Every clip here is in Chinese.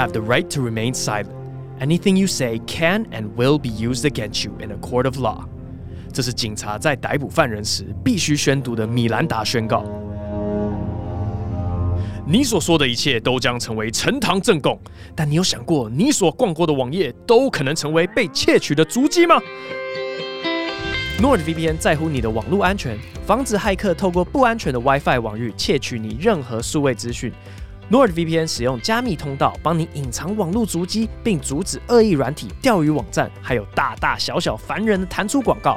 have the right to remain silent. Anything you say can and will be used against you in a court of law. 这是警察在逮捕犯人时必须宣读的米兰达宣告。你所说的一切都将成为呈堂证供，但你有想过，你所逛过的网页都可能成为被窃取的足迹吗？NordVPN 在乎你的网络安全，防止骇客透过不安全的 WiFi 网域窃取你任何数位资讯。NordVPN 使用加密通道帮你隐藏网络足迹，并阻止恶意软体、钓鱼网站，还有大大小小烦人的弹出广告。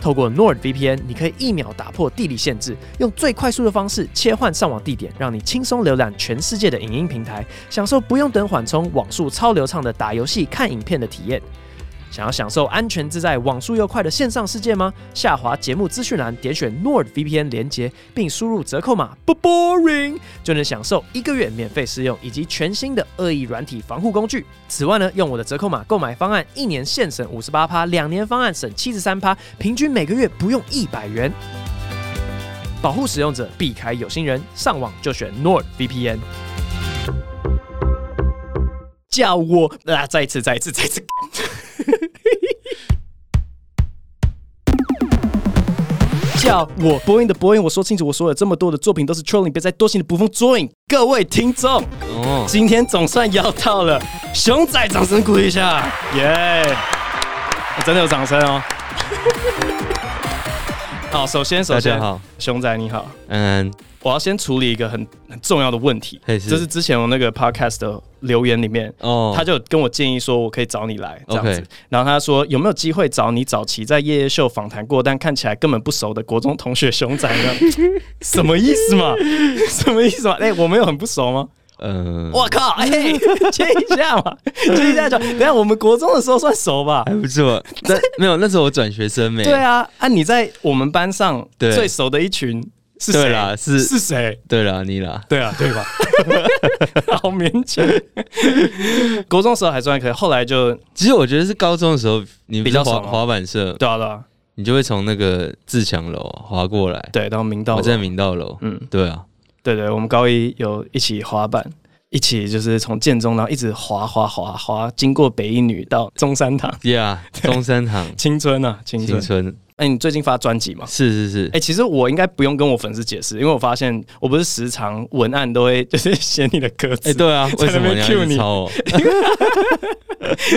透过 NordVPN，你可以一秒打破地理限制，用最快速的方式切换上网地点，让你轻松浏览全世界的影音平台，享受不用等缓冲、网速超流畅的打游戏、看影片的体验。想要享受安全自在、网速又快的线上世界吗？下滑节目资讯栏，点选 NordVPN 连结，并输入折扣码不 boring，就能享受一个月免费试用以及全新的恶意软体防护工具。此外呢，用我的折扣码购买方案，一年现省五十八趴，两年方案省七十三趴，平均每个月不用一百元。保护使用者，避开有心人，上网就选 NordVPN。叫我啊！再一次，再一次，再一次。叫我播音的播音，我说清楚，我说了这么多的作品都是 trolling，别再多心的捕风捉影。各位听众，哦，今天总算要到了熊仔，掌声鼓励一下，耶、yeah！真的有掌声哦。好，首先，首先，好，熊仔你好，嗯。我要先处理一个很很重要的问题，是就是之前我那个 podcast 的留言里面，哦，他就跟我建议说，我可以找你来这样子。然后他说，有没有机会找你早期在夜夜秀访谈过，但看起来根本不熟的国中同学熊仔呢？什么意思嘛？什么意思嘛？哎、欸，我们有很不熟吗？嗯，我靠，哎、欸，接一下嘛，接一下就。等下我们国中的时候算熟吧？还不错。那没有，那时候我转学生没。对啊，啊，你在我们班上最熟的一群。是谁啦？是是谁？对啦，你啦？对啊，对吧？好勉强。国中时候还算可以，后来就其实我觉得是高中的时候，你比较滑滑板社，对啊对啊，你就会从那个自强楼滑过来，对，然后明道，我在明道楼，嗯，对啊，对对，我们高一有一起滑板，一起就是从建中然后一直滑滑滑滑，经过北一女到中山堂，Yeah，中山堂，青春啊，青春。哎、欸，你最近发专辑吗？是是是。哎、欸，其实我应该不用跟我粉丝解释，因为我发现我不是时常文案都会就是 写你的歌词。哎、欸，对啊，为什么你要 cue 你？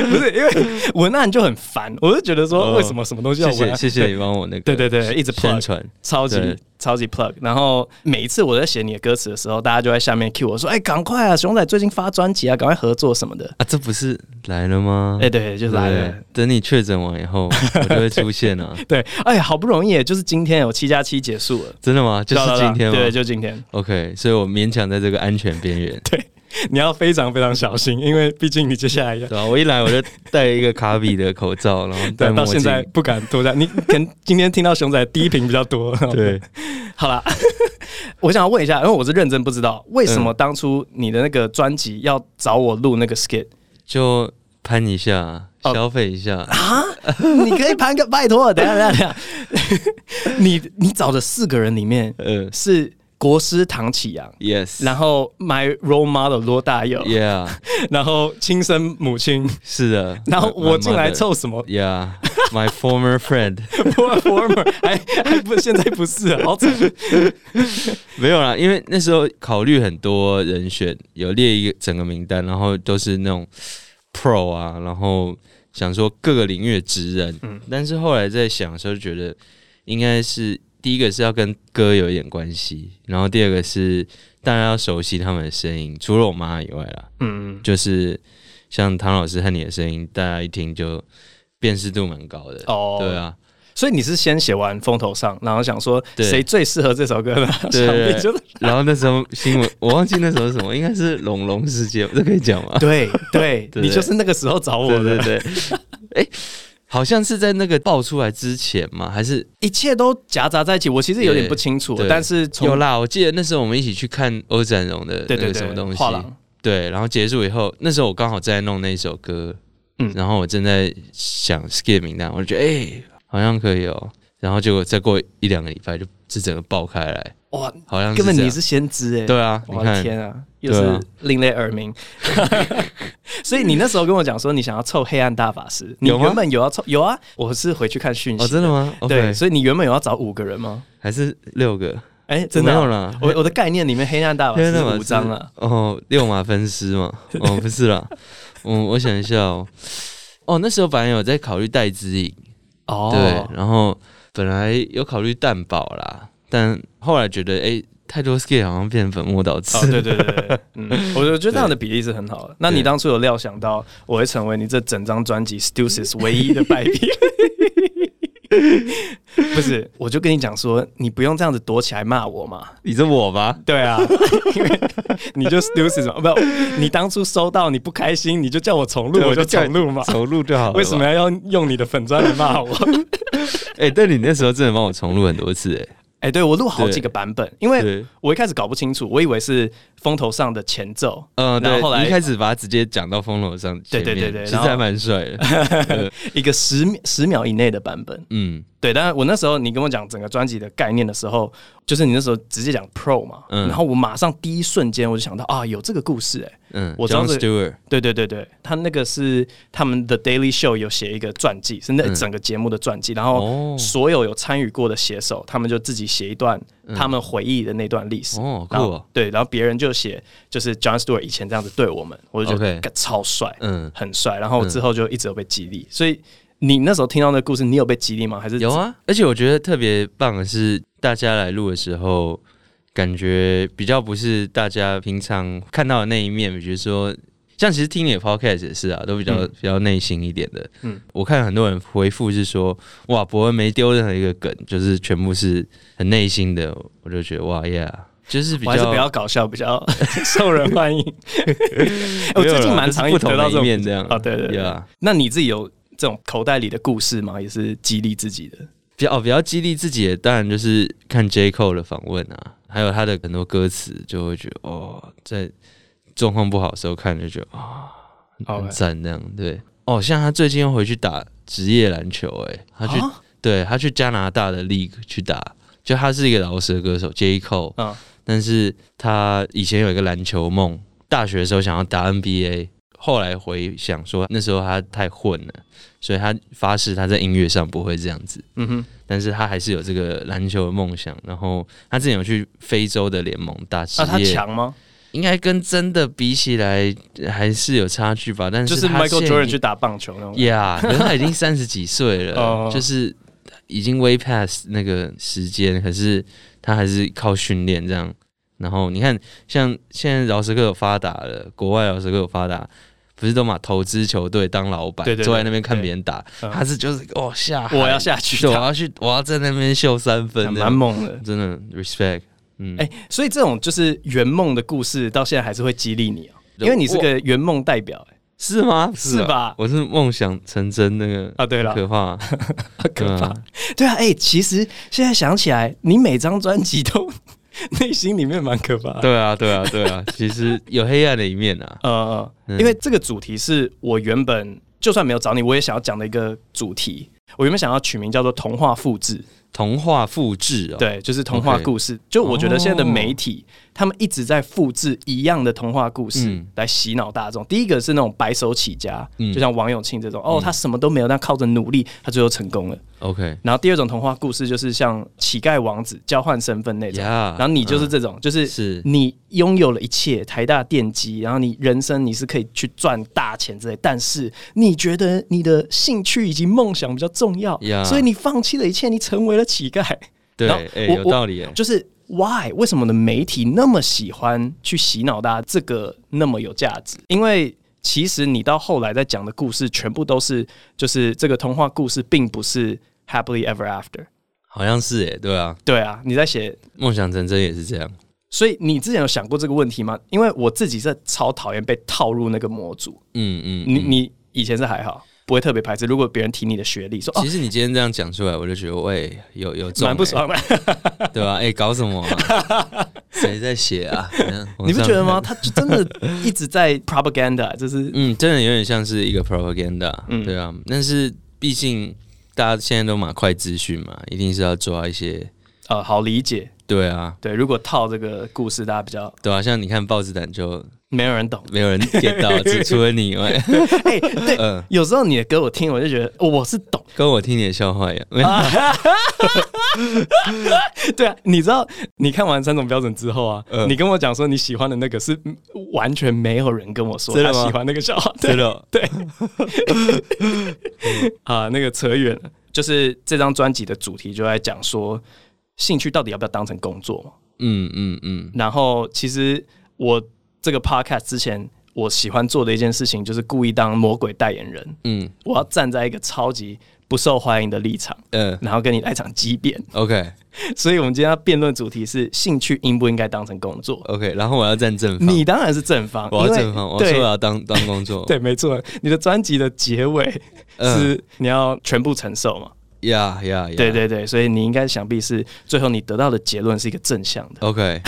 不是因为文案就很烦，我就觉得说为什么什么东西要文案？谢谢，谢谢你帮我那个。对对对，一直宣传，超级超级 plug。然后每一次我在写你的歌词的时候，大家就在下面 cue 我说：“哎、欸，赶快啊，熊仔最近发专辑啊，赶快合作什么的。”啊，这不是来了吗？哎、欸，对，就是来了。等你确诊完以后，我就会出现啊。对。哎呀，好不容易，就是今天有七加七结束了，真的吗？就是今天吗？对，就今天。OK，所以我勉强在这个安全边缘。对，你要非常非常小心，因为毕竟你接下来要。对啊，我一来我就戴一个卡比的口罩，然后 戴。到现在不敢脱下。你可能今天听到熊仔低频比较多。对，好了，我想要问一下，因为我是认真不知道为什么当初你的那个专辑要找我录那个 skit，就喷一下。消费一下啊！你可以盘个拜托，等下等下等下，你你找的四个人里面，呃，是国师唐启阳，yes，然后 my role model 罗大佑，yeah，然后亲生母亲。是的，然后我进来凑什么？Yeah，my former friend，former 还还不现在不是，好惨，没有啦，因为那时候考虑很多人选，有列一个整个名单，然后都是那种 pro 啊，然后。想说各个领域的职人，嗯，但是后来在想的时候，觉得应该是第一个是要跟歌有一点关系，然后第二个是大家要熟悉他们的声音，除了我妈以外啦，嗯嗯，就是像唐老师和你的声音，大家一听就辨识度蛮高的，哦，对啊。所以你是先写完风头上，然后想说谁最适合这首歌呢？对，然后那时候新闻我忘记那时候是什么，应该是龙龙事件，这可以讲吗？对 对，你就是那个时候找我的，对对。哎，好像是在那个爆出来之前嘛，还是一切都夹杂在一起？我其实有点不清楚，但是有啦，我记得那时候我们一起去看欧展荣的那个什么东西，对，然后结束以后，那时候我刚好在弄那首歌，嗯，然后我正在想 skip 名单，我就觉得哎。好像可以哦，然后结果再过一两个礼拜，就这整个爆开来，哇，好像根本你是先知哎。对啊，我的天啊，又是另类耳鸣。所以你那时候跟我讲说你想要凑黑暗大法师，你原本有要凑有啊？我是回去看讯息。哦，真的吗？对，所以你原本有要找五个人吗？还是六个？哎，真的没有了。我我的概念里面黑暗大法师五张了。哦，六马分尸嘛？哦，不是啦。嗯，我想一下哦。哦，那时候本来有在考虑戴之颖。哦。对，然后本来有考虑蛋堡啦。但后来觉得，哎、欸，太多 skate 好像变成本末倒置。哦，对对对对，嗯，我觉得这样的比例是很好的。那你当初有料想到我会成为你这整张专辑 Stuss's 唯一的败笔？不是，我就跟你讲说，你不用这样子躲起来骂我嘛。你是我吗？对啊，因为你就 Stuss's 嘛，不，你当初收到你不开心，你就叫我重录，我就重录嘛，重录就好了。为什么要用你的粉专来骂我？哎、欸，但你那时候真的帮我重录很多次、欸，哎。对我录好几个版本，因为我一开始搞不清楚，我以为是风头上的前奏，嗯，然后后来一开始把它直接讲到风头上，对对对对，其实还蛮帅的，一个十十秒以内的版本，嗯。对，但是我那时候你跟我讲整个专辑的概念的时候，就是你那时候直接讲 Pro 嘛，嗯，然后我马上第一瞬间我就想到啊，有这个故事哎，嗯，我知道 Jon Stewart，对对对对，他那个是他们的 Daily Show 有写一个传记，是那整个节目的传记，然后所有有参与过的写手，他们就自己写一段他们回忆的那段历史，哦，酷，对，然后别人就写就是 John Stewart 以前这样子对我们，我就觉得超帅，嗯，很帅，然后之后就一直有被激励，所以。你那时候听到那个故事，你有被激励吗？还是有啊？而且我觉得特别棒的是，大家来录的时候，感觉比较不是大家平常看到的那一面。比如说，像其实听你的 podcast 也是啊，都比较、嗯、比较内心一点的。嗯，我看很多人回复是说，哇，博恩没丢任何一个梗，就是全部是很内心的。我就觉得哇呀，yeah, 就是比较还是比较搞笑，比较 受人欢迎。我最近蛮常得到这种面这样啊，对对对。Yeah. 那你自己有？这种口袋里的故事嘛，也是激励自己的。比较哦，比较激励自己的，当然就是看 J Cole 的访问啊，还有他的很多歌词，就会觉得哦，在状况不好的时候看就觉得啊，哦、很赞那样。对哦，像他最近又回去打职业篮球，哎，他去，啊、对他去加拿大的 League 去打，就他是一个饶舌歌手 J Cole，嗯，但是他以前有一个篮球梦，大学的时候想要打 NBA。后来回想说，那时候他太混了，所以他发誓他在音乐上不会这样子。嗯哼，但是他还是有这个篮球的梦想。然后他之前有去非洲的联盟打职业，啊、他强吗？应该跟真的比起来还是有差距吧。但是就是 Michael Jordan 去打棒球那种。Yeah，可是他已经三十几岁了，就是已经 way past 那个时间，可是他还是靠训练这样。然后你看，像现在饶舌歌有发达了，国外饶舌歌有发达。不是都嘛投资球队当老板，坐在那边看别人打。他是就是哦下，我要下去，我要去，我要在那边秀三分，蛮猛的，真的 respect。嗯，哎，所以这种就是圆梦的故事，到现在还是会激励你哦，因为你是个圆梦代表，哎，是吗？是吧？我是梦想成真那个啊，对了，可怕，可怕，对啊，哎，其实现在想起来，你每张专辑都。内心里面蛮可怕的。对啊，对啊，对啊，其实有黑暗的一面啊。呃，因为这个主题是我原本就算没有找你，我也想要讲的一个主题。我原本想要取名叫做“童话复制”。童话复制哦，对，就是童话故事。就我觉得现在的媒体，哦、他们一直在复制一样的童话故事来洗脑大众。嗯、第一个是那种白手起家，嗯、就像王永庆这种，哦，他什么都没有，但靠着努力，他最后成功了。OK。然后第二种童话故事就是像乞丐王子交换身份那种然后你就是这种，嗯、就是你拥有了一切，台大电机，然后你人生你是可以去赚大钱之类，但是你觉得你的兴趣以及梦想比较重要.所以你放弃了一切，你成为了乞丐。对，欸、有道理。就是 why 为什么的媒体那么喜欢去洗脑大家这个那么有价值？因为其实你到后来在讲的故事，全部都是就是这个童话故事，并不是 happily ever after。好像是诶，对啊，对啊，你在写梦想成真也是这样。所以你之前有想过这个问题吗？因为我自己是超讨厌被套入那个模组。嗯嗯，嗯你你以前是还好。不会特别排斥。如果别人提你的学历，说其实你今天这样讲出来，我就觉得喂，有有蛮不爽的，对吧？哎，搞什么？谁在写啊？你不觉得吗？他就真的一直在 propaganda，就是 嗯，真的有点像是一个 propaganda，对啊。但是毕竟大家现在都马快资讯嘛，一定是要抓一些呃好理解，对啊，对，如果套这个故事，大家比较对啊，像你看豹子胆就没有人懂，没有人 get 到，只除了你以外。哎，对，嗯，有时候你的歌我听，我就觉得我是懂，跟我听你的笑话一样。对啊，你知道，你看完三种标准之后啊，你跟我讲说你喜欢的那个是完全没有人跟我说他喜欢那个笑话，真的，对。啊，那个扯远了，就是这张专辑的主题就在讲说。兴趣到底要不要当成工作嘛？嗯嗯嗯。然后，其实我这个 podcast 之前，我喜欢做的一件事情就是故意当魔鬼代言人。嗯，我要站在一个超级不受欢迎的立场，嗯，然后跟你来场激辩。OK。所以我们今天要辩论主题是兴趣应不应该当成工作？OK。然后我要站正方，你当然是正方，我要正方。我说我要当当工作，对，没错。你的专辑的结尾 是你要全部承受嘛？呀呀，对对对，所以你应该想必是最后你得到的结论是一个正向的。OK，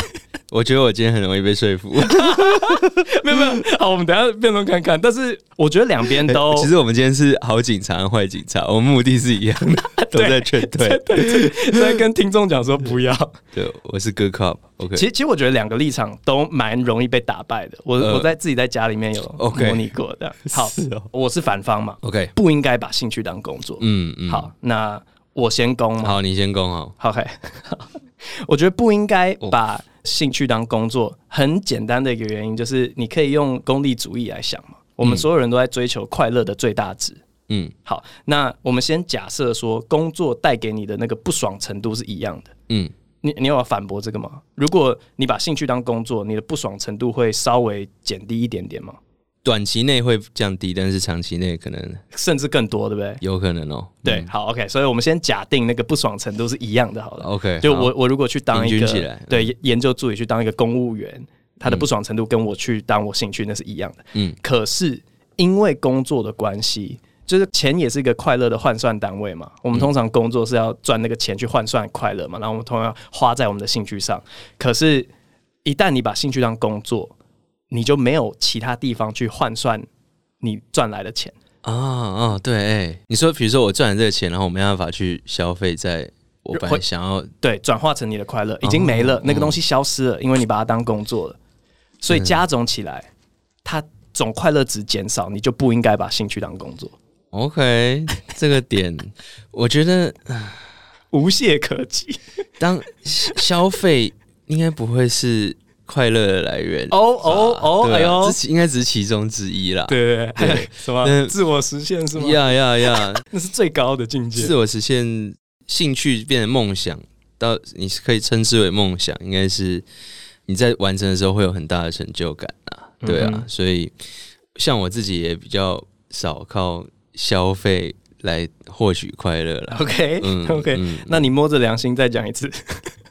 我觉得我今天很容易被说服。没有没有，好，我们等下辩论看看。但是我觉得两边都，其实我们今天是好警察和坏警察，我们目的是一样的，都在劝退。对对，在跟听众讲说不要。对，我是 good cop。OK，其实其实我觉得两个立场都蛮容易被打败的。我我在自己在家里面有模拟过的。好，我是反方嘛。OK，不应该把兴趣当工作。嗯嗯。好，那我先攻。好，你先攻。好。OK，我觉得不应该把兴趣当工作。很简单的一个原因就是，你可以用功利主义来想嘛。我们所有人都在追求快乐的最大值。嗯。好，那我们先假设说，工作带给你的那个不爽程度是一样的。嗯。你你有要反驳这个吗？如果你把兴趣当工作，你的不爽程度会稍微减低一点点吗？短期内会降低，但是长期内可能甚至更多，对不对？有可能哦。对，嗯、好，OK。所以我们先假定那个不爽程度是一样的，好了。OK。就我我如果去当一个对研究助理，去当一个公务员，他的不爽程度跟我去当我兴趣那是一样的。嗯。可是因为工作的关系。就是钱也是一个快乐的换算单位嘛。我们通常工作是要赚那个钱去换算快乐嘛。然后我们通常花在我们的兴趣上。可是，一旦你把兴趣当工作，你就没有其他地方去换算你赚来的钱啊啊！对，哎，你说，比如说我赚了这个钱，然后我没办法去消费，在我本来想要对转化成你的快乐，已经没了，那个东西消失了，因为你把它当工作了。所以加总起来，它总快乐值减少，你就不应该把兴趣当工作。OK，这个点我觉得无懈可击。当消费应该不会是快乐的来源。哦哦哦，哎呦，这应该只是其中之一啦。对对对，什么自我实现是吗？呀呀呀，那是最高的境界。自我实现，兴趣变成梦想，到你可以称之为梦想，应该是你在完成的时候会有很大的成就感啊。对啊，所以像我自己也比较少靠。消费来获取快乐了。OK，OK，那你摸着良心再讲一次。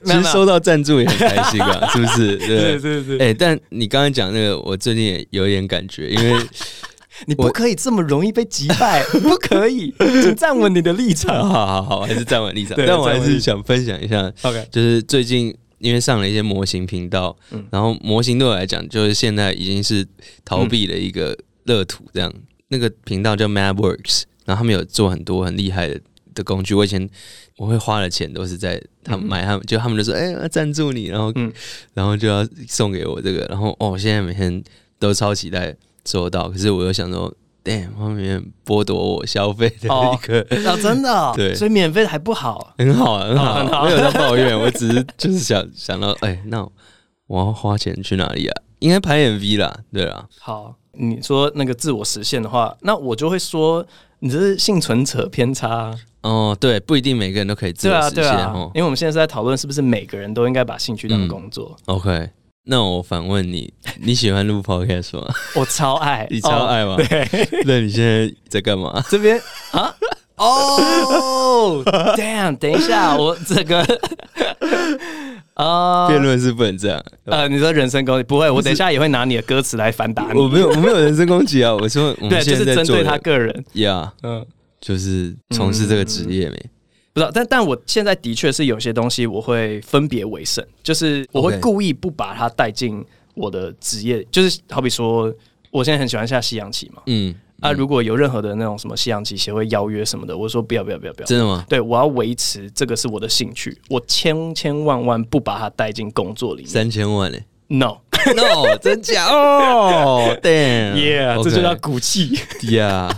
其实收到赞助也很开心啊，是不是？对对对。哎，但你刚刚讲那个，我最近也有一点感觉，因为 你不可以这么容易被击败，不可以，请站稳你的立场。好好好，还是站稳立场。但我还是想分享一下。OK，就是最近因为上了一些模型频道，然后模型对我来讲，就是现在已经是逃避的一个乐土，这样。那个频道叫 MadWorks，然后他们有做很多很厉害的的工具。我以前我会花的钱都是在他们买他们，就他们就说：“哎，赞助你，然后，然后就要送给我这个。”然后哦，现在每天都超期待收到。可是我又想说，damn，后面剥夺我消费的一个哦，真的，对，所以免费的还不好，很好，很好，没有在抱怨，我只是就是想想到，哎，那我要花钱去哪里啊？应该拍 MV 啦，对啊，好。你说那个自我实现的话，那我就会说你这是幸存者偏差哦。对，不一定每个人都可以自由实现。对啊，对啊，因为我们现在是在讨论是不是每个人都应该把兴趣当工作。嗯、OK，那我反问你，你喜欢录 Podcast 吗？我超爱，你超爱吗？哦、对，那你现在在干嘛？这边啊？哦、oh,，Damn！等一下，我这个。啊，辩论是不能这样。呃，你说人身攻击不会，我等一下也会拿你的歌词来反打你。我没有，我没有人身攻击啊。我说，对，就是针对他个人。呀，嗯，就是从事这个职业没？不知道，但但我现在的确是有些东西我会分别为胜，就是我会故意不把它带进我的职业。就是好比说，我现在很喜欢下西洋棋嘛，嗯，啊，如果有任何的那种什么西洋棋协会邀约什么的，我说不要不要不要不要，真的吗？对，我要维持这个是我的兴趣，我千千万万不把它带进工作里面。三千万嘞？No No，真假哦？Damn，Yeah，这就叫骨气。Yeah，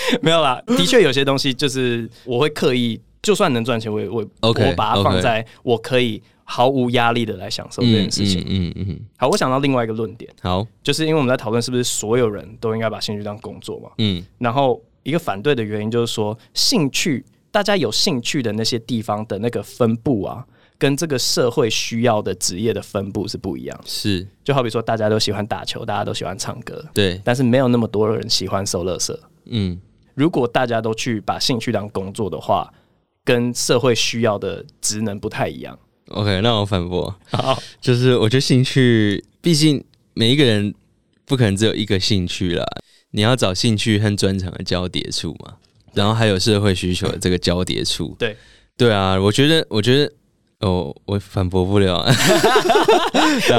没有啦，的确有些东西就是我会刻意，就算能赚钱，我也我 OK，我把它放在我可以。毫无压力的来享受这件事情。嗯嗯，嗯，嗯好，我想到另外一个论点。好，就是因为我们在讨论是不是所有人都应该把兴趣当工作嘛。嗯。然后一个反对的原因就是说，兴趣大家有兴趣的那些地方的那个分布啊，跟这个社会需要的职业的分布是不一样。是。就好比说，大家都喜欢打球，大家都喜欢唱歌。对。但是没有那么多人喜欢收垃圾。嗯。如果大家都去把兴趣当工作的话，跟社会需要的职能不太一样。OK，那我反驳，好，就是我觉得兴趣，毕竟每一个人不可能只有一个兴趣啦，你要找兴趣和专长的交叠处嘛，然后还有社会需求的这个交叠处，对，对啊，我觉得，我觉得，哦，我反驳不了，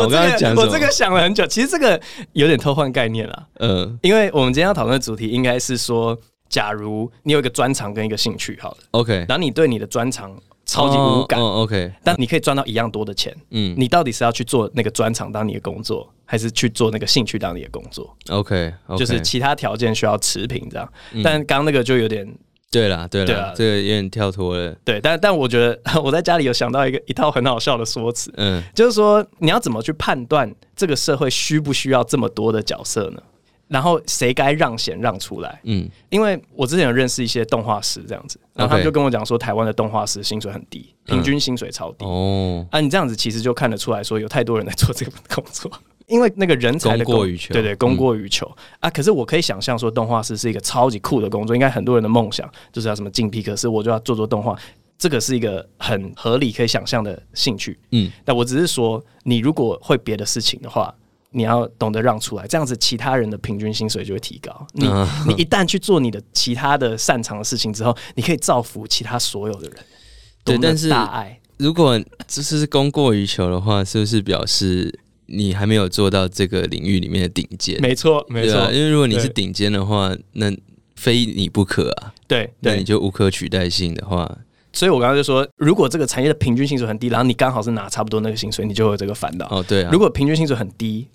我刚刚讲，我这个想了很久，其实这个有点偷换概念了，嗯，因为我们今天要讨论的主题应该是说，假如你有一个专长跟一个兴趣，好了，OK，然后你对你的专长。超级无感，哦，OK，但你可以赚到一样多的钱。嗯，你到底是要去做那个专长当你的工作，还是去做那个兴趣当你的工作？OK，就是其他条件需要持平这样。但刚刚那个就有点，对啦，对了，这个有点跳脱了。对，但但我觉得 我在家里有想到一个一套很好笑的说辞，嗯，就是说你要怎么去判断这个社会需不需要这么多的角色呢？然后谁该让贤让出来？嗯，因为我之前有认识一些动画师这样子，然后他们就跟我讲说，台湾的动画师薪水很低，平均薪水超低。哦，啊，你这样子其实就看得出来说，有太多人在做这个工作，因为那个人才的供过于求，对对，供过于求啊。可是我可以想象说，动画师是一个超级酷的工作，应该很多人的梦想就是要什么进皮克斯，我就要做做动画，这个是一个很合理可以想象的兴趣。嗯，但我只是说，你如果会别的事情的话。你要懂得让出来，这样子其他人的平均薪水就会提高。你 你一旦去做你的其他的擅长的事情之后，你可以造福其他所有的人。对，但是大爱，如果这是供过于求的话，是不是表示你还没有做到这个领域里面的顶尖？没错，没错。因为如果你是顶尖的话，那非你不可啊。对，那你就无可取代性的话。所以我刚刚就说，如果这个产业的平均薪水很低，然后你刚好是拿差不多那个薪水，你就会有这个烦恼。哦，对啊。如果平均薪水很低。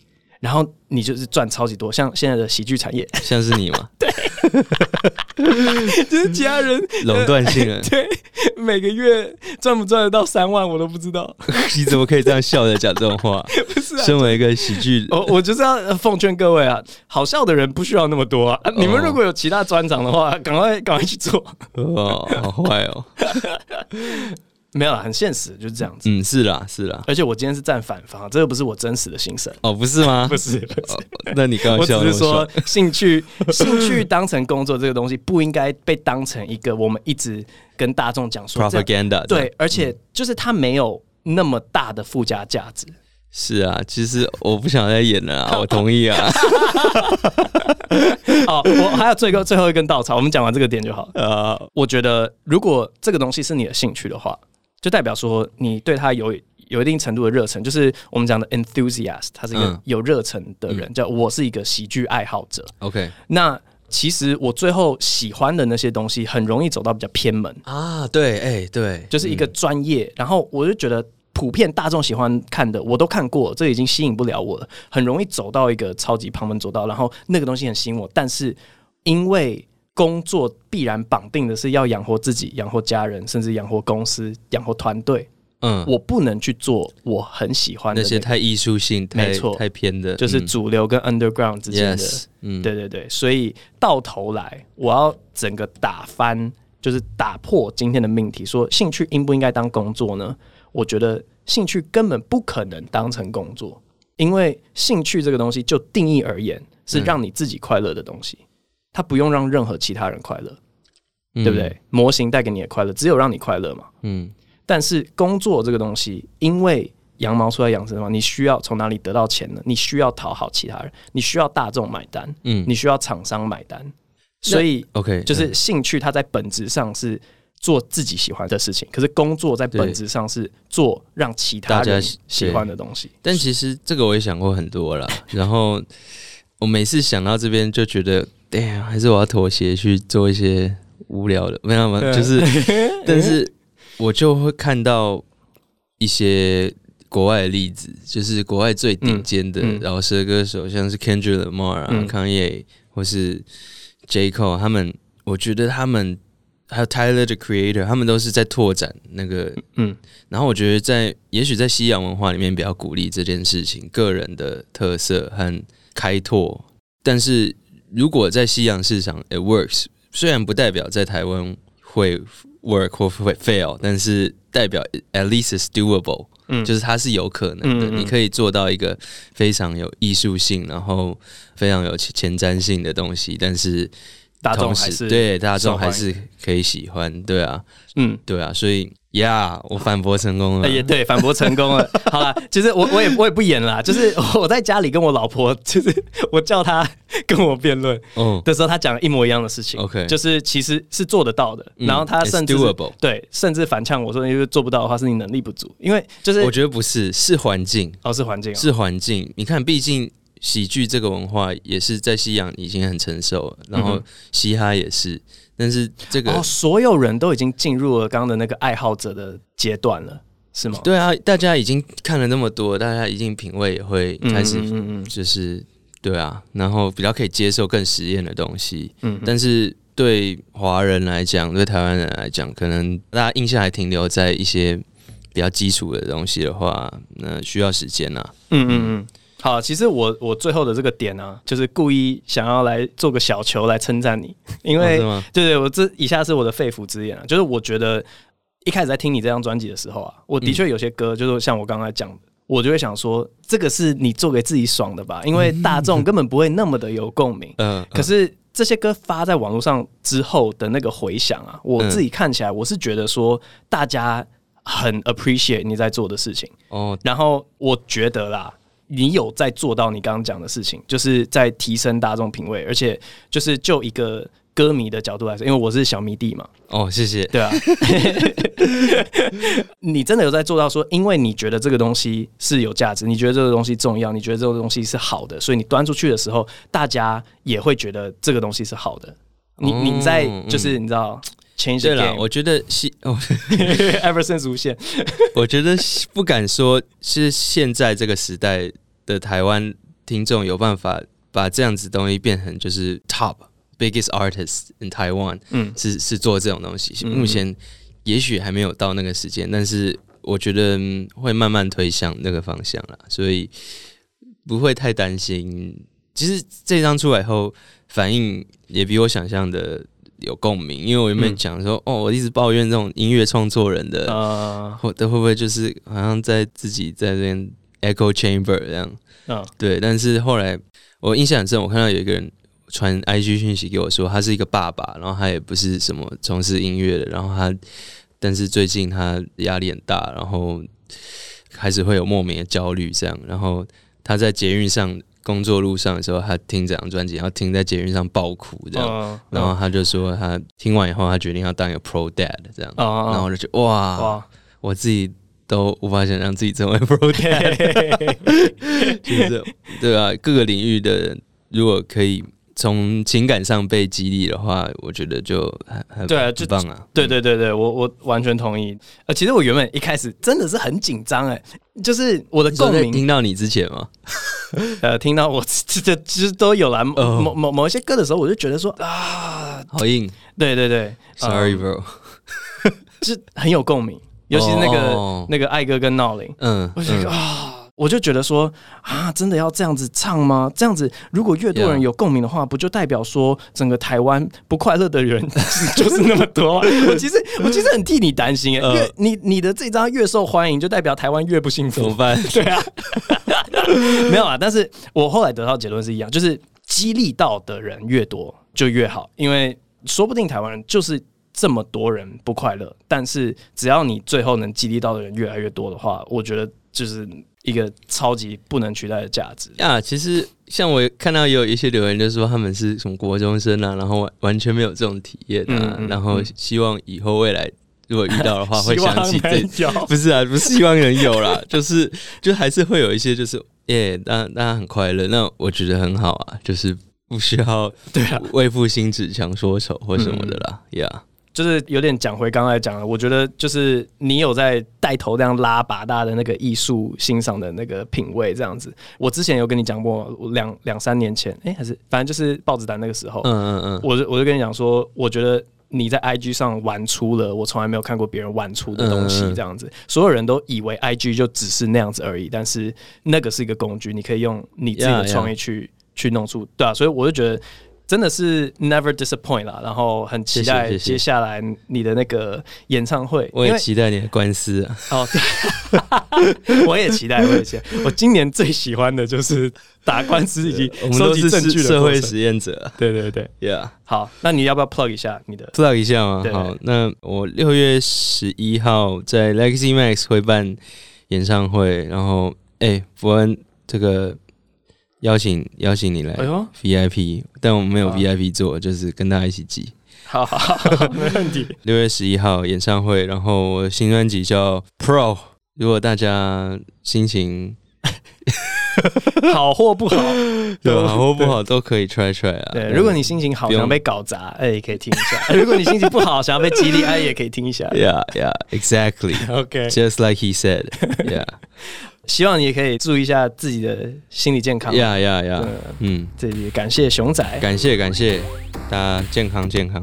然后你就是赚超级多，像现在的喜剧产业，像是你吗？对，就是其他人垄断性了。对，每个月赚不赚得到三万，我都不知道。你怎么可以这样笑着讲这种话？不是、啊，身为一个喜剧，我我就是要奉劝各位啊，好笑的人不需要那么多啊。你们如果有其他专长的话，赶快赶快去做。哦，好坏哦。没有啦，很现实，就是这样子。嗯，是啦，是啦。而且我今天是站反方，这个不是我真实的心声。哦，不是吗？不是，不是。哦、那你刚刚笑，我只是说，兴趣，兴趣当成工作这个东西，不应该被当成一个我们一直跟大众讲说 propaganda。对，而且就是它没有那么大的附加价值。是啊，其实我不想再演了啊，我同意啊。哦，我还有最后最后一根稻草，我们讲完这个点就好。呃，我觉得如果这个东西是你的兴趣的话。就代表说你对他有有一定程度的热忱，就是我们讲的 enthusiast，他是一个有热忱的人。嗯、叫我是一个喜剧爱好者。OK，那其实我最后喜欢的那些东西，很容易走到比较偏门啊。对，哎、欸，对，就是一个专业。嗯、然后我就觉得，普遍大众喜欢看的，我都看过，这已经吸引不了我了。很容易走到一个超级旁门左道，然后那个东西很吸引我，但是因为。工作必然绑定的是要养活自己、养活家人，甚至养活公司、养活团队。嗯，我不能去做我很喜欢的、那些太艺术性、太没错、太偏的，就是主流跟 underground 之间的。嗯，对对对，所以到头来，我要整个打翻，就是打破今天的命题，说兴趣应不应该当工作呢？我觉得兴趣根本不可能当成工作，因为兴趣这个东西就定义而言是让你自己快乐的东西。嗯他不用让任何其他人快乐，嗯、对不对？模型带给你的快乐，只有让你快乐嘛。嗯。但是工作这个东西，因为羊毛出在羊身上，你需要从哪里得到钱呢？你需要讨好其他人，你需要大众买单，嗯，你需要厂商买单。所以，OK，就是兴趣，它在本质上是做自己喜欢的事情，可是工作在本质上是做让其他人喜欢的东西。但其实这个我也想过很多了，然后。我每次想到这边就觉得，哎呀，还是我要妥协去做一些无聊的，没有吗？就是，但是我就会看到一些国外的例子，就是国外最顶尖的饶舌歌手，像是 Kendrick Lamar 啊、Kanye 或是 J Cole，他们，我觉得他们。还有 Tyler the Creator，他们都是在拓展那个，嗯，然后我觉得在也许在西洋文化里面比较鼓励这件事情，个人的特色和开拓。但是如果在西洋市场 it works，虽然不代表在台湾会 work 或会 fail，但是代表 at least is doable，嗯，就是它是有可能的，嗯嗯嗯，你可以做到一个非常有艺术性，然后非常有前瞻性的东西，但是。大众还是对大众还是可以喜欢，对啊，嗯，对啊，所以呀，yeah, 我反驳成功了，也对，反驳成功了。好了，其实我我也我也不演了，就是我在家里跟我老婆，就是我叫她 跟我辩论，嗯，的时候，她讲一模一样的事情，OK，就是其实是做得到的，然后她甚至对，甚至反呛我说，因为做不到的话，是你能力不足，因为就是我觉得不是，是环境，哦，是环境，是环境，你看，毕竟。喜剧这个文化也是在西洋已经很成熟了，然后嘻哈也是，但是这个、哦、所有人都已经进入了刚刚的那个爱好者的阶段了，是吗？对啊，大家已经看了那么多，大家一定品味也会开始，嗯嗯，就是对啊，然后比较可以接受更实验的东西，嗯，但是对华人来讲，对台湾人来讲，可能大家印象还停留在一些比较基础的东西的话，那需要时间啊，嗯嗯嗯。好，其实我我最后的这个点呢、啊，就是故意想要来做个小球来称赞你，因为、哦、对对，我这以下是我的肺腑之言啊，就是我觉得一开始在听你这张专辑的时候啊，我的确有些歌，就是像我刚才讲的，我就会想说，这个是你做给自己爽的吧，因为大众根本不会那么的有共鸣。嗯，可是这些歌发在网络上之后的那个回响啊，我自己看起来，我是觉得说大家很 appreciate 你在做的事情哦，然后我觉得啦。你有在做到你刚刚讲的事情，就是在提升大众品味，而且就是就一个歌迷的角度来说，因为我是小迷弟嘛。哦，谢谢。对啊，你真的有在做到说，因为你觉得这个东西是有价值，你觉得这个东西重要，你觉得这个东西是好的，所以你端出去的时候，大家也会觉得这个东西是好的。你你在就是你知道。对了，我觉得是哦，Ever since 无限，我觉得不敢说是现在这个时代的台湾听众有办法把这样子东西变成就是 top biggest artist in Taiwan，嗯，是是做这种东西，目前也许还没有到那个时间，但是我觉得会慢慢推向那个方向了，所以不会太担心。其实这张出来后反应也比我想象的。有共鸣，因为我原本讲说，嗯、哦，我一直抱怨这种音乐创作人的，呃，会会不会就是好像在自己在这边 echo chamber 这样，嗯，对。但是后来我印象很深，我看到有一个人传 IG 讯息给我说，他是一个爸爸，然后他也不是什么从事音乐的，然后他，但是最近他压力很大，然后开始会有莫名的焦虑，这样，然后他在捷运上。工作路上的时候，他听这张专辑，然后听在捷运上爆哭这样，哦、然后他就说他听完以后，他决定要当一个 pro dad 这样，哦、然后我就觉得哇，哇。我自己都无法想象自己成为 pro dad，就是对啊，各个领域的人如果可以。从情感上被激励的话，我觉得就很很对啊，就棒啊！对对对对，我我完全同意。呃，其实我原本一开始真的是很紧张哎，就是我的共鸣听到你之前吗？呃，听到我这这其实都有啦。某某某一些歌的时候，我就觉得说啊，好硬。对对对，Sorry bro，就很有共鸣，尤其是那个那个艾哥跟闹铃，嗯，我觉得啊。我就觉得说啊，真的要这样子唱吗？这样子，如果越多人有共鸣的话，不就代表说整个台湾不快乐的人 就是那么多？我其实我其实很替你担心哎，越你你的这张越受欢迎，就代表台湾越不幸福，怎么办？对啊，没有啊。但是我后来得到结论是一样，就是激励到的人越多就越好，因为说不定台湾人就是这么多人不快乐，但是只要你最后能激励到的人越来越多的话，我觉得就是。一个超级不能取代的价值啊！其实像我看到也有一些留言，就是说他们是从国中生啊，然后完全没有这种体验啊，嗯嗯嗯、然后希望以后未来如如果遇到的话，会想起这，不是啊，不是希望人有啦，就是就还是会有一些，就是耶，当当然很快乐，那我觉得很好啊，就是不需要对啊，为赋新词强说愁或什么的啦，呀、嗯，就是有点讲回刚才讲的，我觉得就是你有在带头这样拉拔大的那个艺术欣赏的那个品味这样子，我之前有跟你讲过，两两三年前，哎、欸，还是反正就是报纸单那个时候，嗯嗯嗯，我就我就跟你讲说，我觉得。你在 IG 上玩出了我从来没有看过别人玩出的东西，这样子，所有人都以为 IG 就只是那样子而已，但是那个是一个工具，你可以用你自己的创意去去弄出，对啊，所以我就觉得。真的是 never disappoint 啦，然后很期待接下来你的那个演唱会。我也期待你的官司啊！哦，对，我也期待，我也期待。我今年最喜欢的就是打官司以及收集证据的社会实验者。对对对，Yeah。好，那你要不要 plug 一下你的？plug 一下吗？好，那我六月十一号在 Legacy Max 会办演唱会，然后哎，伯恩这个。邀请邀请你来 VIP，但我们没有 VIP 座，就是跟大家一起挤。好好好，没问题。六月十一号演唱会，然后我的新专辑叫 Pro。如果大家心情 好或不好，对，好或不好都可以 try try 啊。对，如果你心情好，想要被搞砸，哎，也可以听一下；如果你心情不好，想要被激励，哎，也可以听一下。Yeah, yeah, exactly. OK, just like he said. Yeah. 希望你也可以注意一下自己的心理健康。呀呀呀！嗯，这里感谢熊仔，感谢感谢大家健康健康。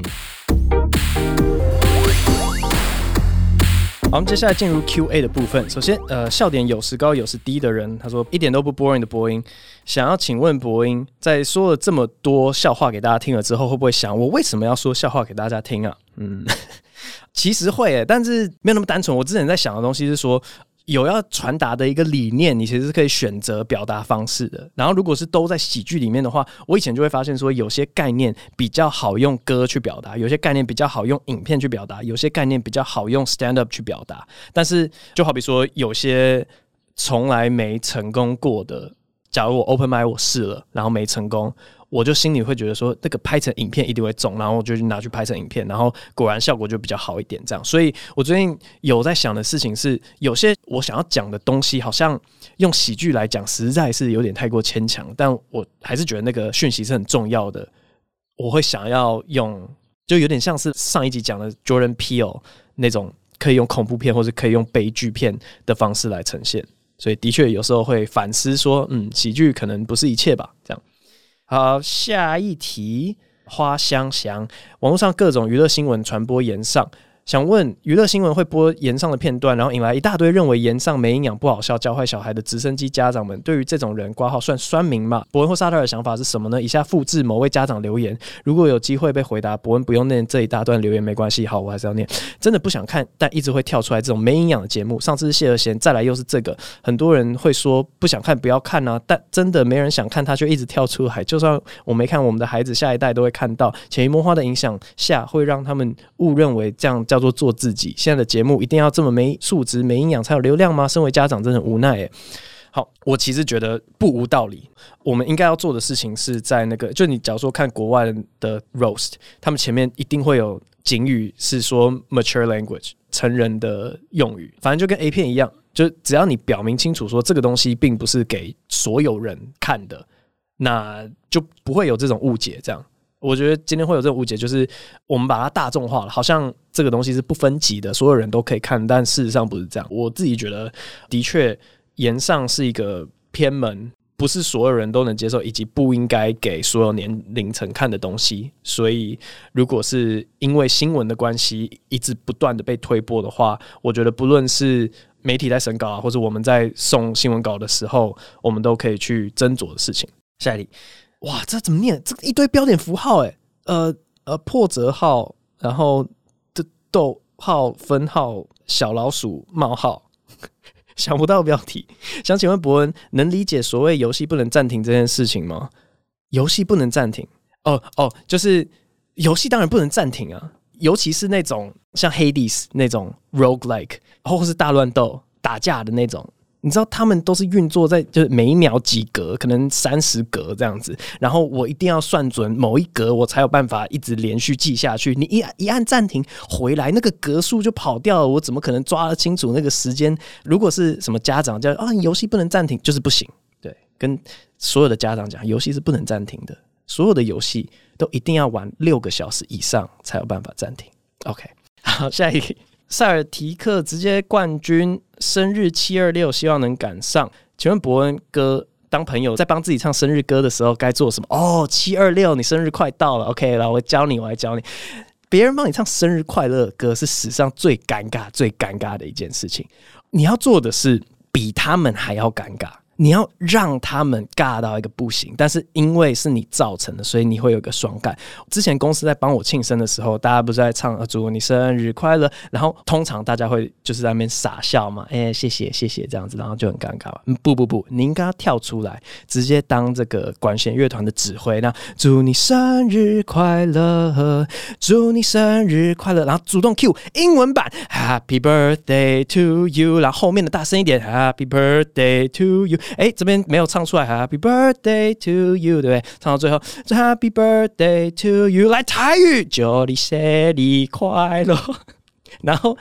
好，我们接下来进入 Q&A 的部分。首先，呃，笑点有时高有时低的人，他说一点都不 boring 的播音，想要请问播音，在说了这么多笑话给大家听了之后，会不会想我为什么要说笑话给大家听啊？嗯，其实会诶，但是没有那么单纯。我之前在想的东西是说。有要传达的一个理念，你其实是可以选择表达方式的。然后，如果是都在喜剧里面的话，我以前就会发现说，有些概念比较好用歌去表达，有些概念比较好用影片去表达，有些概念比较好用 stand up 去表达。但是，就好比说，有些从来没成功过的，假如我 open m i 我试了，然后没成功。我就心里会觉得说，那个拍成影片一定会中，然后我就拿去拍成影片，然后果然效果就比较好一点。这样，所以我最近有在想的事情是，有些我想要讲的东西，好像用喜剧来讲，实在是有点太过牵强。但我还是觉得那个讯息是很重要的。我会想要用，就有点像是上一集讲的 Jordan Peele 那种，可以用恐怖片或者可以用悲剧片的方式来呈现。所以的确有时候会反思说，嗯，喜剧可能不是一切吧，这样。好，下一题，花香祥，网络上各种娱乐新闻传播延上。想问娱乐新闻会播炎上的片段，然后引来一大堆认为炎上没营养、不好笑、教坏小孩的直升机家长们。对于这种人，挂号算酸民吗？伯恩或萨特尔的想法是什么呢？以下复制某位家长留言，如果有机会被回答，伯恩不用念这一大段留言没关系。好，我还是要念。真的不想看，但一直会跳出来这种没营养的节目。上次是谢和弦，再来又是这个。很多人会说不想看，不要看啊，但真的没人想看，他却一直跳出来。就算我没看，我们的孩子下一代都会看到。潜移默化的影响下，会让他们误认为这样叫做做自己。现在的节目一定要这么没素质、没营养才有流量吗？身为家长，真的很无奈诶。好，我其实觉得不无道理。我们应该要做的事情是在那个，就你假如说看国外的 roast，他们前面一定会有警语，是说 mature language 成人的用语。反正就跟 A 片一样，就只要你表明清楚说这个东西并不是给所有人看的，那就不会有这种误解。这样。我觉得今天会有这个误解，就是我们把它大众化了，好像这个东西是不分级的，所有人都可以看，但事实上不是这样。我自己觉得，的确，炎上是一个偏门，不是所有人都能接受，以及不应该给所有年龄层看的东西。所以，如果是因为新闻的关系，一直不断的被推播的话，我觉得不论是媒体在审稿啊，或者我们在送新闻稿的时候，我们都可以去斟酌的事情。下一题。哇，这怎么念？这一堆标点符号，诶，呃呃，破折号，然后这逗号、分号、小老鼠冒号，想不到标题。想请问伯恩，能理解所谓游戏不能暂停这件事情吗？游戏不能暂停？哦哦，就是游戏当然不能暂停啊，尤其是那种像 Hades 那种 roguelike，或是大乱斗打架的那种。你知道他们都是运作在就是每一秒几格，可能三十格这样子，然后我一定要算准某一格，我才有办法一直连续记下去。你一一按暂停回来，那个格数就跑掉了，我怎么可能抓得清楚那个时间？如果是什么家长叫啊，游戏不能暂停，就是不行。对，跟所有的家长讲，游戏是不能暂停的，所有的游戏都一定要玩六个小时以上才有办法暂停。OK，好，下一个。塞尔提克直接冠军，生日七二六，希望能赶上。请问伯恩哥，当朋友在帮自己唱生日歌的时候该做什么？哦，七二六，你生日快到了，OK 来，我教你，我来教你。别人帮你唱生日快乐歌是史上最尴尬、最尴尬的一件事情。你要做的是比他们还要尴尬。你要让他们尬到一个不行，但是因为是你造成的，所以你会有一个双盖。之前公司在帮我庆生的时候，大家不是在唱“祝你生日快乐”，然后通常大家会就是在那边傻笑嘛，哎、欸，谢谢谢谢这样子，然后就很尴尬嘛。不不不，你应该要跳出来，直接当这个管弦乐团的指挥。那祝你生日快乐，祝你生日快乐，然后主动 cue 英文版 “Happy Birthday to you”，然后后面的大声一点 “Happy Birthday to you”。哎、这边没有唱出来，Happy Birthday to you，对不对？唱到最后，Happy Birthday to you，来台语，祝你生日快乐，然后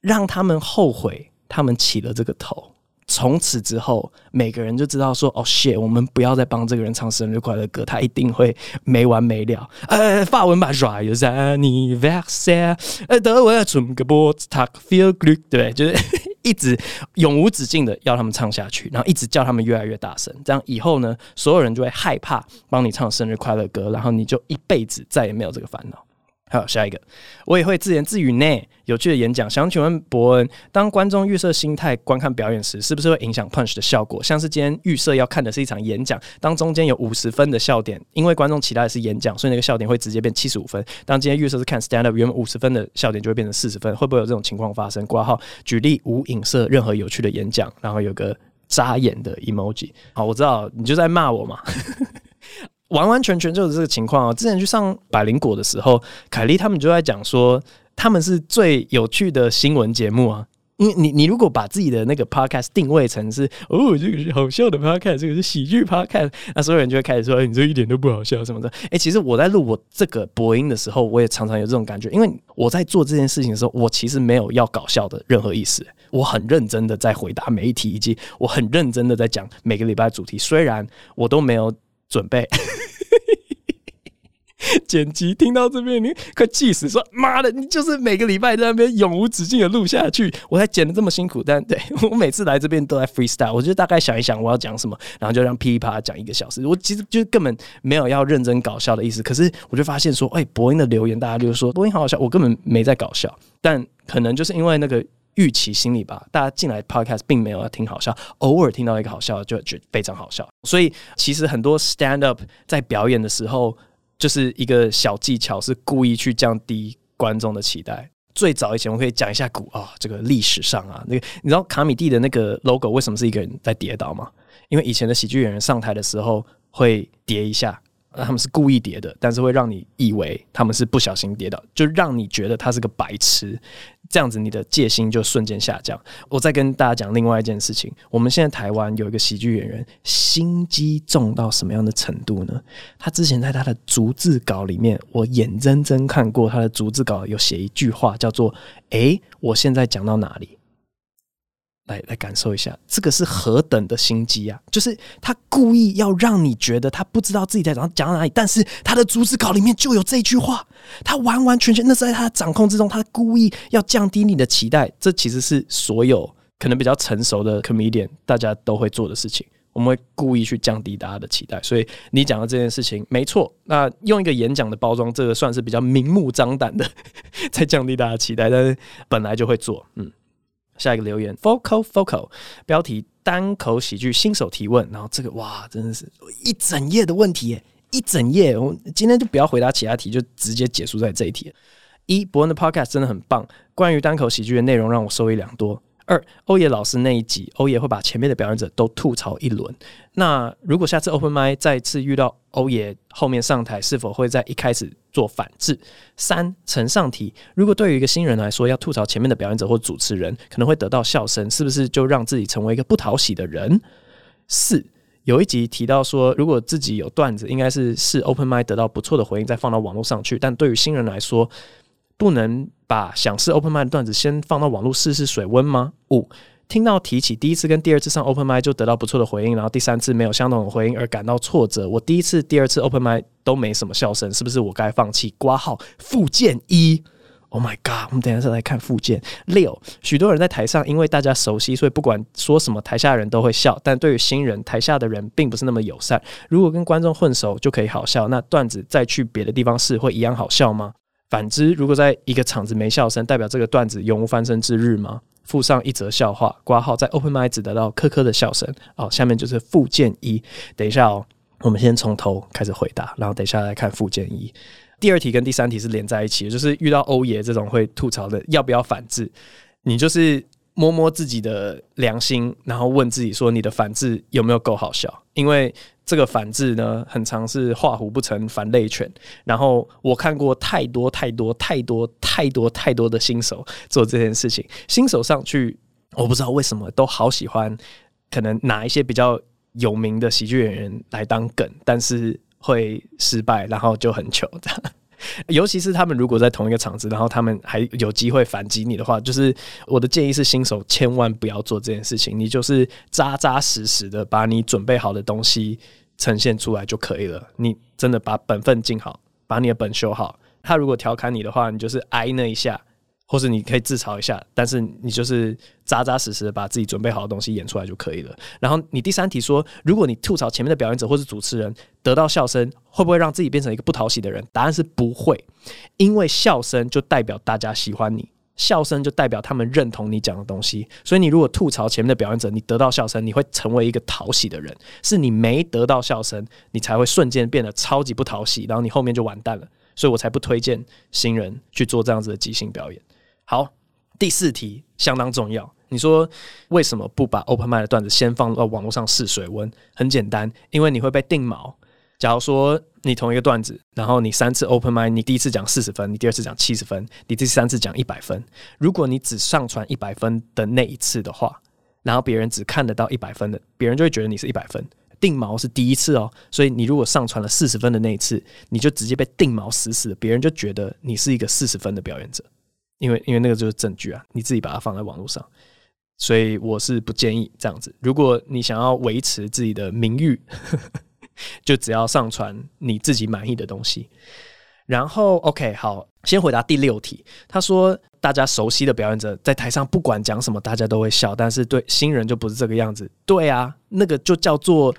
让他们后悔，他们起了这个头。从此之后，每个人就知道说：“哦，shit，我们不要再帮这个人唱生日快乐歌，他一定会没完没了。”呃，法文版 Joyeux anniversaire，呃，德文 zum g e b o r t a g f e e l g l ü c 对，就是 一直永无止境的要他们唱下去，然后一直叫他们越来越大声，这样以后呢，所有人就会害怕帮你唱生日快乐歌，然后你就一辈子再也没有这个烦恼。好，下一个，我也会自言自语呢。有趣的演讲，想请问伯恩，当观众预设心态观看表演时，是不是会影响 punch 的效果？像是今天预设要看的是一场演讲，当中间有五十分的笑点，因为观众期待的是演讲，所以那个笑点会直接变七十五分。当今天预设是看 stand up，原本五十分的笑点就会变成四十分，会不会有这种情况发生？括号举例无影射任何有趣的演讲，然后有个眨眼的 emoji。好，我知道你就在骂我嘛。完完全全就是这个情况啊！之前去上百灵果的时候，凯莉他们就在讲说，他们是最有趣的新闻节目啊。因为你你如果把自己的那个 podcast 定位成是哦，这个是好笑的 podcast，这个是喜剧 podcast，那所有人就会开始说，你这一点都不好笑什么的。哎，其实我在录我这个播音的时候，我也常常有这种感觉，因为我在做这件事情的时候，我其实没有要搞笑的任何意思，我很认真的在回答每一题，以及我很认真的在讲每个礼拜主题，虽然我都没有准备。剪辑听到这边，你快气死！说妈的，你就是每个礼拜在那边永无止境的录下去，我才剪的这么辛苦。但对我每次来这边都在 freestyle，我就大概想一想我要讲什么，然后就让噼里啪啦讲一个小时。我其实就根本没有要认真搞笑的意思。可是我就发现说，哎、欸，伯恩的留言大家就说博音好好笑，我根本没在搞笑。但可能就是因为那个预期心理吧，大家进来 podcast 并没有要听好笑，偶尔听到一个好笑就觉得非常好笑。所以其实很多 stand up 在表演的时候。就是一个小技巧，是故意去降低观众的期待。最早以前，我可以讲一下古啊、这个历史上啊，那个你知道卡米蒂的那个 logo 为什么是一个人在跌倒吗？因为以前的喜剧演员上台的时候会跌一下。他们是故意跌的，但是会让你以为他们是不小心跌倒，就让你觉得他是个白痴，这样子你的戒心就瞬间下降。我再跟大家讲另外一件事情，我们现在台湾有一个喜剧演员，心机重到什么样的程度呢？他之前在他的逐字稿里面，我眼睁睁看过他的逐字稿有写一句话，叫做“诶，我现在讲到哪里？”来来感受一下，这个是何等的心机啊！就是他故意要让你觉得他不知道自己在讲讲到哪里，但是他的逐字稿里面就有这句话，他完完全全那是在他的掌控之中，他故意要降低你的期待。这其实是所有可能比较成熟的 comedian 大家都会做的事情。我们会故意去降低大家的期待，所以你讲的这件事情没错。那用一个演讲的包装，这个算是比较明目张胆的 在降低大家期待，但是本来就会做，嗯。下一个留言，Focal Focal，标题单口喜剧新手提问，然后这个哇，真的是一整页的问题耶，一整页。我今天就不要回答其他题，就直接结束在这一题。一，伯恩的 Podcast 真的很棒，关于单口喜剧的内容让我受益良多。二，欧爷老师那一集，欧爷会把前面的表演者都吐槽一轮。那如果下次 Open Mic 再次遇到欧爷后面上台，是否会在一开始做反制？三，呈上题，如果对于一个新人来说，要吐槽前面的表演者或主持人，可能会得到笑声，是不是就让自己成为一个不讨喜的人？四。有一集提到说，如果自己有段子，应该是试 Open Mic 得到不错的回应，再放到网络上去。但对于新人来说，不能把想试 Open m i 的段子先放到网络试试水温吗？五，听到提起第一次跟第二次上 Open m i 就得到不错的回应，然后第三次没有相同的回应而感到挫折。我第一次、第二次 Open m i 都没什么笑声，是不是我该放弃？括号附件一。Oh my god！我们等下再来看附件六。许多人在台上，因为大家熟悉，所以不管说什么，台下人都会笑。但对于新人，台下的人并不是那么友善。如果跟观众混熟就可以好笑，那段子再去别的地方试会一样好笑吗？反之，如果在一个场子没笑声，代表这个段子永无翻身之日吗？附上一则笑话，挂号在 Open Mic 只得到咳咳的笑声。好，下面就是附件一。等一下哦，我们先从头开始回答，然后等一下来看附件一。第二题跟第三题是连在一起，就是遇到欧爷这种会吐槽的，要不要反制？你就是摸摸自己的良心，然后问自己说，你的反制有没有够好笑？因为这个反制呢，很常是画虎不成反类犬。然后我看过太多太多太多太多太多的新手做这件事情，新手上去，我不知道为什么都好喜欢，可能拿一些比较有名的喜剧演员来当梗，但是。会失败，然后就很糗这样。尤其是他们如果在同一个场子，然后他们还有机会反击你的话，就是我的建议是新手千万不要做这件事情。你就是扎扎实实的把你准备好的东西呈现出来就可以了。你真的把本分尽好，把你的本修好。他如果调侃你的话，你就是挨那一下。或是你可以自嘲一下，但是你就是扎扎实实的把自己准备好的东西演出来就可以了。然后你第三题说，如果你吐槽前面的表演者或是主持人得到笑声，会不会让自己变成一个不讨喜的人？答案是不会，因为笑声就代表大家喜欢你，笑声就代表他们认同你讲的东西。所以你如果吐槽前面的表演者，你得到笑声，你会成为一个讨喜的人。是你没得到笑声，你才会瞬间变得超级不讨喜，然后你后面就完蛋了。所以我才不推荐新人去做这样子的即兴表演。好，第四题相当重要。你说为什么不把 Open mind 的段子先放到网络上试水温？很简单，因为你会被定锚。假如说你同一个段子，然后你三次 Open mind，你第一次讲四十分，你第二次讲七十分，你第三次讲一百分。如果你只上传一百分的那一次的话，然后别人只看得到一百分的，别人就会觉得你是一百分。定锚是第一次哦，所以你如果上传了四十分的那一次，你就直接被定锚死死，别人就觉得你是一个四十分的表演者。因为因为那个就是证据啊，你自己把它放在网络上，所以我是不建议这样子。如果你想要维持自己的名誉，就只要上传你自己满意的东西。然后，OK，好，先回答第六题。他说，大家熟悉的表演者在台上不管讲什么，大家都会笑，但是对新人就不是这个样子。对啊，那个就叫做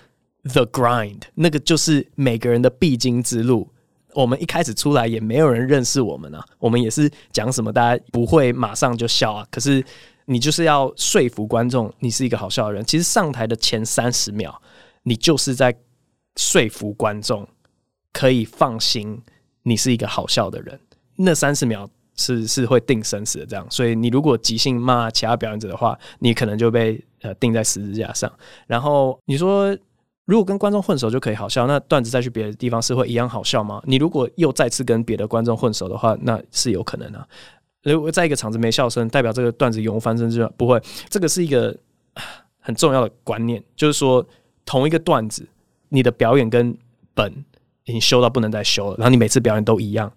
the grind，那个就是每个人的必经之路。我们一开始出来也没有人认识我们啊，我们也是讲什么大家不会马上就笑啊。可是你就是要说服观众你是一个好笑的人。其实上台的前三十秒，你就是在说服观众可以放心你是一个好笑的人。那三十秒是是会定生死的，这样。所以你如果即兴骂其他表演者的话，你可能就被呃定在十字架上。然后你说。如果跟观众混熟就可以好笑，那段子再去别的地方是会一样好笑吗？你如果又再次跟别的观众混熟的话，那是有可能啊。如果在一个场子没笑声，代表这个段子永无翻身之日，不会。这个是一个 很重要的观念，就是说同一个段子，你的表演跟本已经修到不能再修了，然后你每次表演都一样，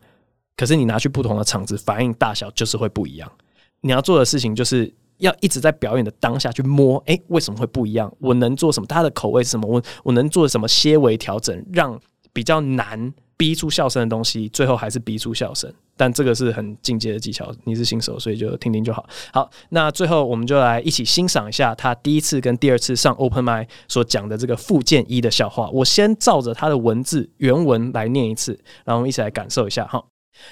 可是你拿去不同的场子，反应大小就是会不一样。你要做的事情就是。要一直在表演的当下去摸，诶、欸，为什么会不一样？我能做什么？他的口味是什么？我我能做什么些微调整，让比较难逼出笑声的东西，最后还是逼出笑声。但这个是很进阶的技巧，你是新手，所以就听听就好。好，那最后我们就来一起欣赏一下他第一次跟第二次上 Open Mic 所讲的这个附件一的笑话。我先照着他的文字原文来念一次，然后我们一起来感受一下哈。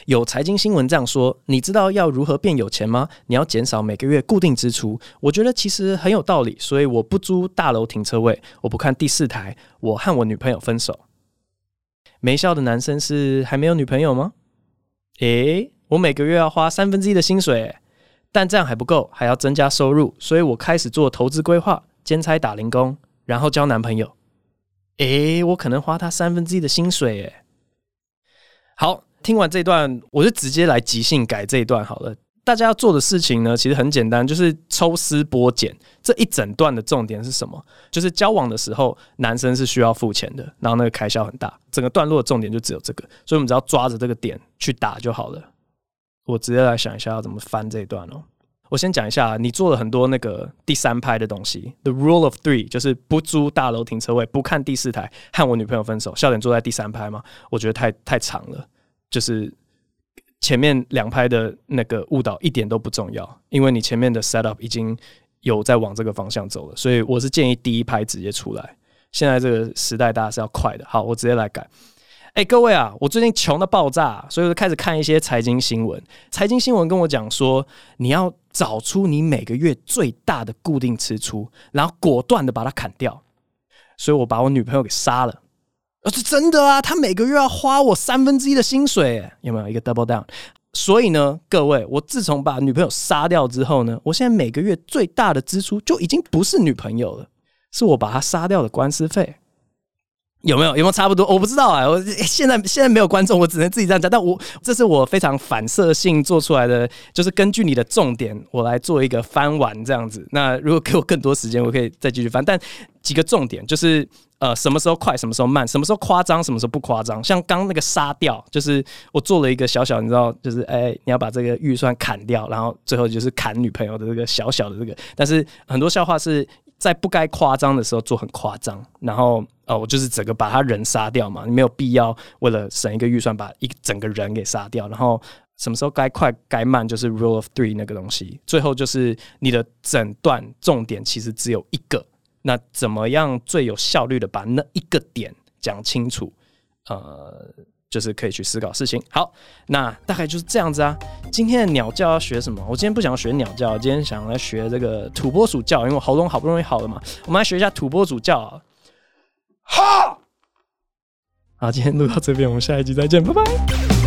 有财经新闻这样说，你知道要如何变有钱吗？你要减少每个月固定支出。我觉得其实很有道理，所以我不租大楼停车位，我不看第四台。我和我女朋友分手。没笑的男生是还没有女朋友吗？诶，我每个月要花三分之一的薪水。但这样还不够，还要增加收入，所以我开始做投资规划，兼差打零工，然后交男朋友。诶，我可能花他三分之一的薪水，诶。好，听完这段，我就直接来即兴改这一段好了。大家要做的事情呢，其实很简单，就是抽丝剥茧。这一整段的重点是什么？就是交往的时候，男生是需要付钱的，然后那个开销很大。整个段落的重点就只有这个，所以我们只要抓着这个点去打就好了。我直接来想一下要怎么翻这一段哦。我先讲一下，你做了很多那个第三拍的东西。The rule of three 就是不租大楼停车位，不看第四台，和我女朋友分手。笑点坐在第三拍吗？我觉得太太长了，就是。前面两拍的那个误导一点都不重要，因为你前面的 setup 已经有在往这个方向走了，所以我是建议第一拍直接出来。现在这个时代大家是要快的，好，我直接来改。哎，各位啊，我最近穷的爆炸，所以我就开始看一些财经新闻。财经新闻跟我讲说，你要找出你每个月最大的固定支出，然后果断的把它砍掉。所以我把我女朋友给杀了。而是真的啊，他每个月要花我三分之一的薪水，有没有一个 double down？所以呢，各位，我自从把女朋友杀掉之后呢，我现在每个月最大的支出就已经不是女朋友了，是我把她杀掉的官司费。有没有？有没有差不多？我不知道啊。我现在现在没有观众，我只能自己这样讲。但我这是我非常反射性做出来的，就是根据你的重点，我来做一个翻完这样子。那如果给我更多时间，我可以再继续翻。但几个重点就是，呃，什么时候快，什么时候慢，什么时候夸张，什么时候不夸张。像刚那个杀掉，就是我做了一个小小，你知道，就是哎、你要把这个预算砍掉，然后最后就是砍女朋友的这个小小的这个。但是很多笑话是。在不该夸张的时候做很夸张，然后呃，我就是整个把他人杀掉嘛，你没有必要为了省一个预算把一整个人给杀掉。然后什么时候该快该慢，就是 rule of three 那个东西。最后就是你的整段重点其实只有一个，那怎么样最有效率的把那一个点讲清楚？呃。就是可以去思考事情。好，那大概就是这样子啊。今天的鸟叫要学什么？我今天不想学鸟叫，今天想来学这个土拨鼠叫，因为我喉咙好不容易好了嘛。我们来学一下土拨鼠叫啊。哈！好，今天录到这边，我们下一集再见，拜拜。